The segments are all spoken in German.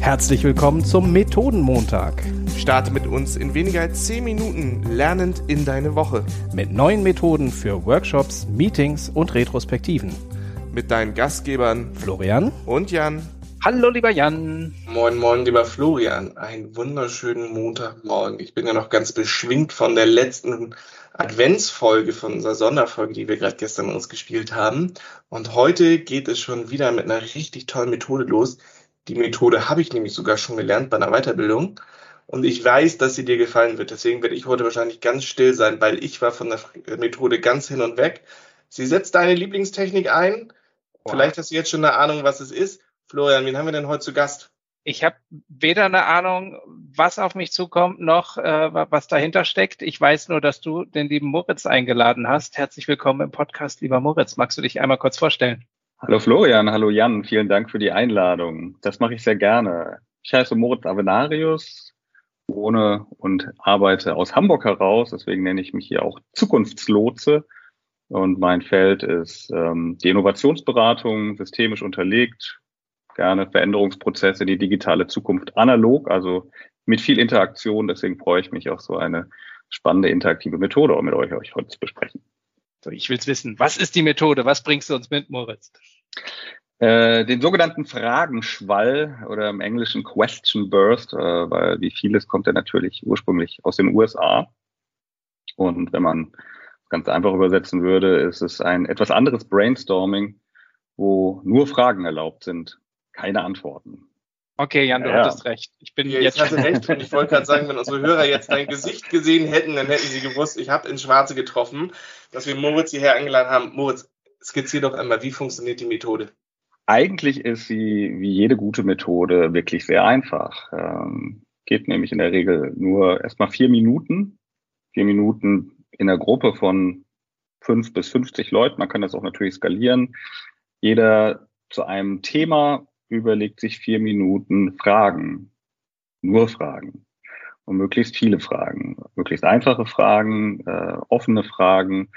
Herzlich willkommen zum Methodenmontag. Starte mit uns in weniger als 10 Minuten lernend in deine Woche. Mit neuen Methoden für Workshops, Meetings und Retrospektiven. Mit deinen Gastgebern Florian und Jan. Hallo, lieber Jan. Moin, moin, lieber Florian. Einen wunderschönen Montagmorgen. Ich bin ja noch ganz beschwingt von der letzten Adventsfolge von unserer Sonderfolge, die wir gerade gestern uns gespielt haben. Und heute geht es schon wieder mit einer richtig tollen Methode los. Die Methode habe ich nämlich sogar schon gelernt bei einer Weiterbildung. Und ich weiß, dass sie dir gefallen wird. Deswegen werde ich heute wahrscheinlich ganz still sein, weil ich war von der Methode ganz hin und weg. Sie setzt deine Lieblingstechnik ein. Wow. Vielleicht hast du jetzt schon eine Ahnung, was es ist. Florian, wen haben wir denn heute zu Gast? Ich habe weder eine Ahnung, was auf mich zukommt, noch äh, was dahinter steckt. Ich weiß nur, dass du den lieben Moritz eingeladen hast. Herzlich willkommen im Podcast, lieber Moritz. Magst du dich einmal kurz vorstellen? Hallo Florian, hallo Jan, vielen Dank für die Einladung. Das mache ich sehr gerne. Ich heiße Moritz Avenarius, wohne und arbeite aus Hamburg heraus, deswegen nenne ich mich hier auch Zukunftslotse. Und mein Feld ist ähm, die Innovationsberatung, systemisch unterlegt, gerne Veränderungsprozesse, die digitale Zukunft analog, also mit viel Interaktion. Deswegen freue ich mich auf so eine spannende interaktive Methode, um mit euch, euch heute zu besprechen. So, ich will es wissen. Was ist die Methode? Was bringst du uns mit, Moritz? Äh, den sogenannten Fragenschwall oder im Englischen Question Burst, äh, weil wie vieles kommt er natürlich ursprünglich aus den USA. Und wenn man ganz einfach übersetzen würde, ist es ein etwas anderes Brainstorming, wo nur Fragen erlaubt sind, keine Antworten. Okay, Jan, du ja, hattest recht. Ich bin ja, jetzt. Ich hatte recht und ich wollte gerade sagen, wenn unsere Hörer jetzt dein Gesicht gesehen hätten, dann hätten sie gewusst, ich habe ins Schwarze getroffen, dass wir Moritz hierher eingeladen haben. Moritz, skizzier doch einmal, wie funktioniert die Methode? Eigentlich ist sie wie jede gute Methode wirklich sehr einfach. Ähm, geht nämlich in der Regel nur erstmal vier Minuten. Vier Minuten in einer Gruppe von fünf bis 50 Leuten. Man kann das auch natürlich skalieren. Jeder zu einem Thema überlegt sich vier Minuten Fragen. Nur Fragen. Und möglichst viele Fragen. Möglichst einfache Fragen, äh, offene Fragen.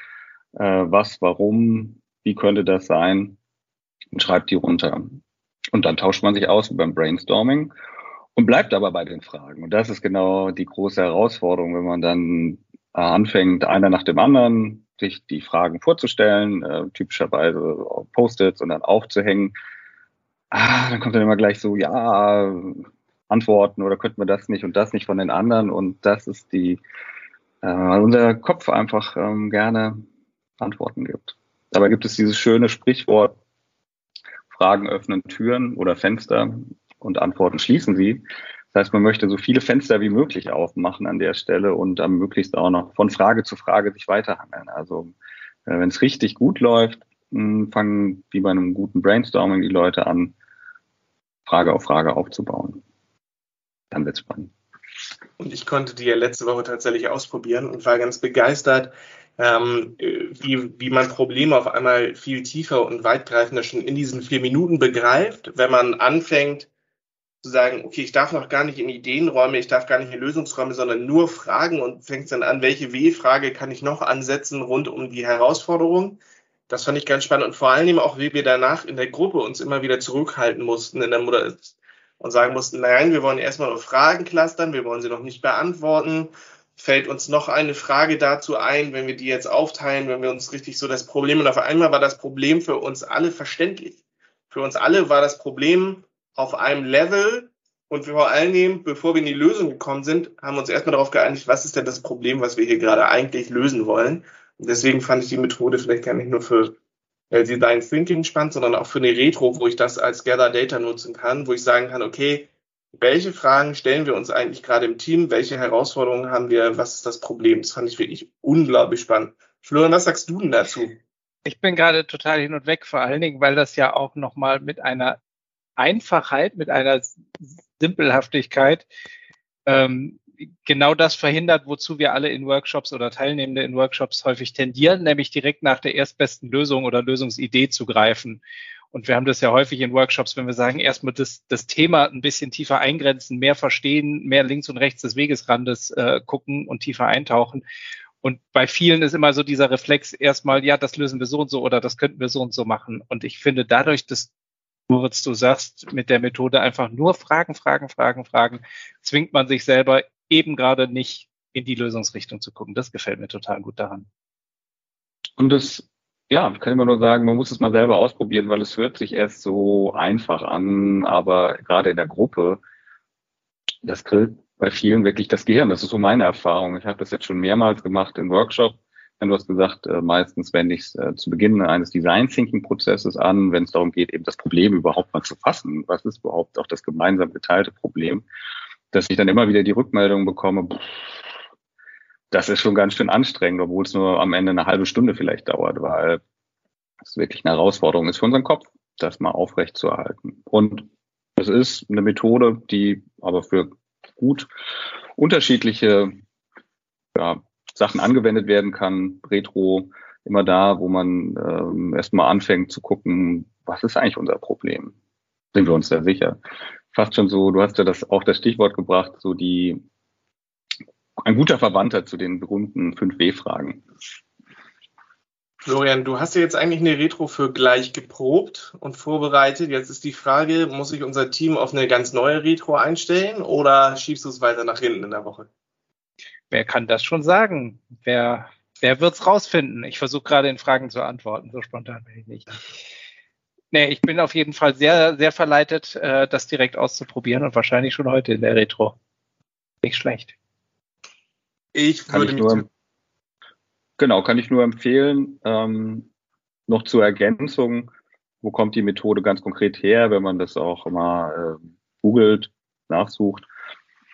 Äh, was, warum, wie könnte das sein? Und schreibt die runter. Und dann tauscht man sich aus beim Brainstorming und bleibt aber bei den Fragen. Und das ist genau die große Herausforderung, wenn man dann äh, anfängt, einer nach dem anderen sich die Fragen vorzustellen, äh, typischerweise Post-its und dann aufzuhängen ah, dann kommt dann immer gleich so, ja, Antworten oder könnten wir das nicht und das nicht von den anderen und das ist die, äh, unser Kopf einfach ähm, gerne Antworten gibt. Dabei gibt es dieses schöne Sprichwort, Fragen öffnen Türen oder Fenster und Antworten schließen sie. Das heißt, man möchte so viele Fenster wie möglich aufmachen an der Stelle und dann möglichst auch noch von Frage zu Frage sich weiterhangeln. Also äh, wenn es richtig gut läuft, mh, fangen wie bei einem guten Brainstorming die Leute an, Frage auf Frage aufzubauen. Dann wird es spannend. Und ich konnte die ja letzte Woche tatsächlich ausprobieren und war ganz begeistert, ähm, wie, wie man Probleme auf einmal viel tiefer und weitgreifender schon in diesen vier Minuten begreift, wenn man anfängt zu sagen, okay, ich darf noch gar nicht in Ideenräume, ich darf gar nicht in Lösungsräume, sondern nur Fragen und fängt dann an, welche W-Frage kann ich noch ansetzen rund um die Herausforderung das fand ich ganz spannend und vor allem auch, wie wir danach in der Gruppe uns immer wieder zurückhalten mussten in der Mutter und sagen mussten, nein, wir wollen erstmal nur Fragen clustern, wir wollen sie noch nicht beantworten. Fällt uns noch eine Frage dazu ein, wenn wir die jetzt aufteilen, wenn wir uns richtig so das Problem, und auf einmal war das Problem für uns alle verständlich. Für uns alle war das Problem auf einem Level und vor allen Dingen, bevor wir in die Lösung gekommen sind, haben wir uns erstmal darauf geeinigt, was ist denn das Problem, was wir hier gerade eigentlich lösen wollen. Deswegen fand ich die Methode vielleicht gar nicht nur für äh, Design Thinking spannend, sondern auch für eine Retro, wo ich das als Gather Data nutzen kann, wo ich sagen kann, okay, welche Fragen stellen wir uns eigentlich gerade im Team? Welche Herausforderungen haben wir? Was ist das Problem? Das fand ich wirklich unglaublich spannend. Florian, was sagst du denn dazu? Ich bin gerade total hin und weg, vor allen Dingen, weil das ja auch nochmal mit einer Einfachheit, mit einer Simpelhaftigkeit ähm, genau das verhindert, wozu wir alle in Workshops oder Teilnehmende in Workshops häufig tendieren, nämlich direkt nach der erstbesten Lösung oder Lösungsidee zu greifen. Und wir haben das ja häufig in Workshops, wenn wir sagen, erstmal das, das Thema ein bisschen tiefer eingrenzen, mehr verstehen, mehr links und rechts des Wegesrandes äh, gucken und tiefer eintauchen. Und bei vielen ist immer so dieser Reflex erstmal, ja, das lösen wir so und so oder das könnten wir so und so machen. Und ich finde dadurch, dass Moritz, du sagst, mit der Methode einfach nur Fragen, Fragen, Fragen, Fragen, zwingt man sich selber eben gerade nicht in die Lösungsrichtung zu gucken. Das gefällt mir total gut daran. Und das, ja, kann mal nur sagen, man muss es mal selber ausprobieren, weil es hört sich erst so einfach an, aber gerade in der Gruppe, das grillt bei vielen wirklich das Gehirn. Das ist so meine Erfahrung. Ich habe das jetzt schon mehrmals gemacht in Workshops Du hast gesagt, äh, meistens wende ich es äh, zu Beginn eines Design Thinking Prozesses an, wenn es darum geht, eben das Problem überhaupt mal zu fassen. Was ist überhaupt auch das gemeinsam geteilte Problem? Dass ich dann immer wieder die Rückmeldung bekomme, das ist schon ganz schön anstrengend, obwohl es nur am Ende eine halbe Stunde vielleicht dauert, weil es wirklich eine Herausforderung ist für unseren Kopf, das mal aufrecht zu erhalten. Und es ist eine Methode, die aber für gut unterschiedliche ja, Sachen angewendet werden kann. Retro immer da, wo man ähm, erstmal anfängt zu gucken, was ist eigentlich unser Problem? Sind wir uns da sicher? Fast schon so, du hast ja das auch das Stichwort gebracht, so die ein guter Verwandter zu den berühmten 5W-Fragen. Florian, du hast ja jetzt eigentlich eine Retro für gleich geprobt und vorbereitet. Jetzt ist die Frage, muss ich unser Team auf eine ganz neue Retro einstellen oder schiebst du es weiter nach hinten in der Woche? Wer kann das schon sagen? Wer, wer wird's rausfinden? Ich versuche gerade in Fragen zu antworten, so spontan bin ich nicht. Nee, ich bin auf jeden Fall sehr, sehr verleitet, äh, das direkt auszuprobieren und wahrscheinlich schon heute in der Retro. Nicht schlecht. Ich kann würde ich nur, Genau, kann ich nur empfehlen. Ähm, noch zur Ergänzung, wo kommt die Methode ganz konkret her, wenn man das auch mal äh, googelt, nachsucht.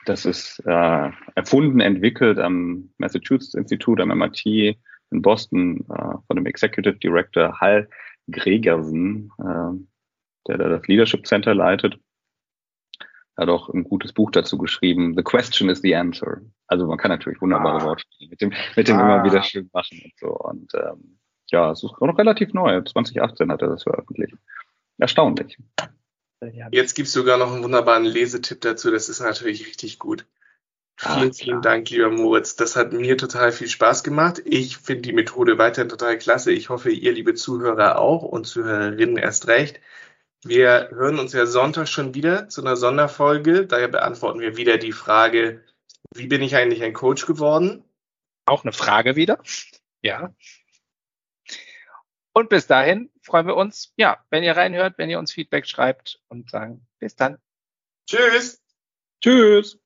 Das ist äh, erfunden, entwickelt am Massachusetts Institute, am MIT in Boston äh, von dem Executive Director Hal Gregersen, äh, der da das Leadership Center leitet. Hat auch ein gutes Buch dazu geschrieben. The question is the answer. Also man kann natürlich wunderbare ah. Wortspiele mit dem, mit dem ah. immer wieder schön machen und so. Und ähm, ja, es ist auch noch relativ neu. 2018 hat er das veröffentlicht. Erstaunlich. Jetzt gibt es sogar noch einen wunderbaren Lesetipp dazu. Das ist natürlich richtig gut. Vielen, vielen Dank, lieber Moritz. Das hat mir total viel Spaß gemacht. Ich finde die Methode weiterhin total klasse. Ich hoffe, ihr, liebe Zuhörer, auch und Zuhörerinnen erst recht. Wir hören uns ja Sonntag schon wieder zu einer Sonderfolge. Daher beantworten wir wieder die Frage, wie bin ich eigentlich ein Coach geworden? Auch eine Frage wieder. Ja. Und bis dahin freuen wir uns, ja, wenn ihr reinhört, wenn ihr uns Feedback schreibt und sagen, bis dann. Tschüss. Tschüss.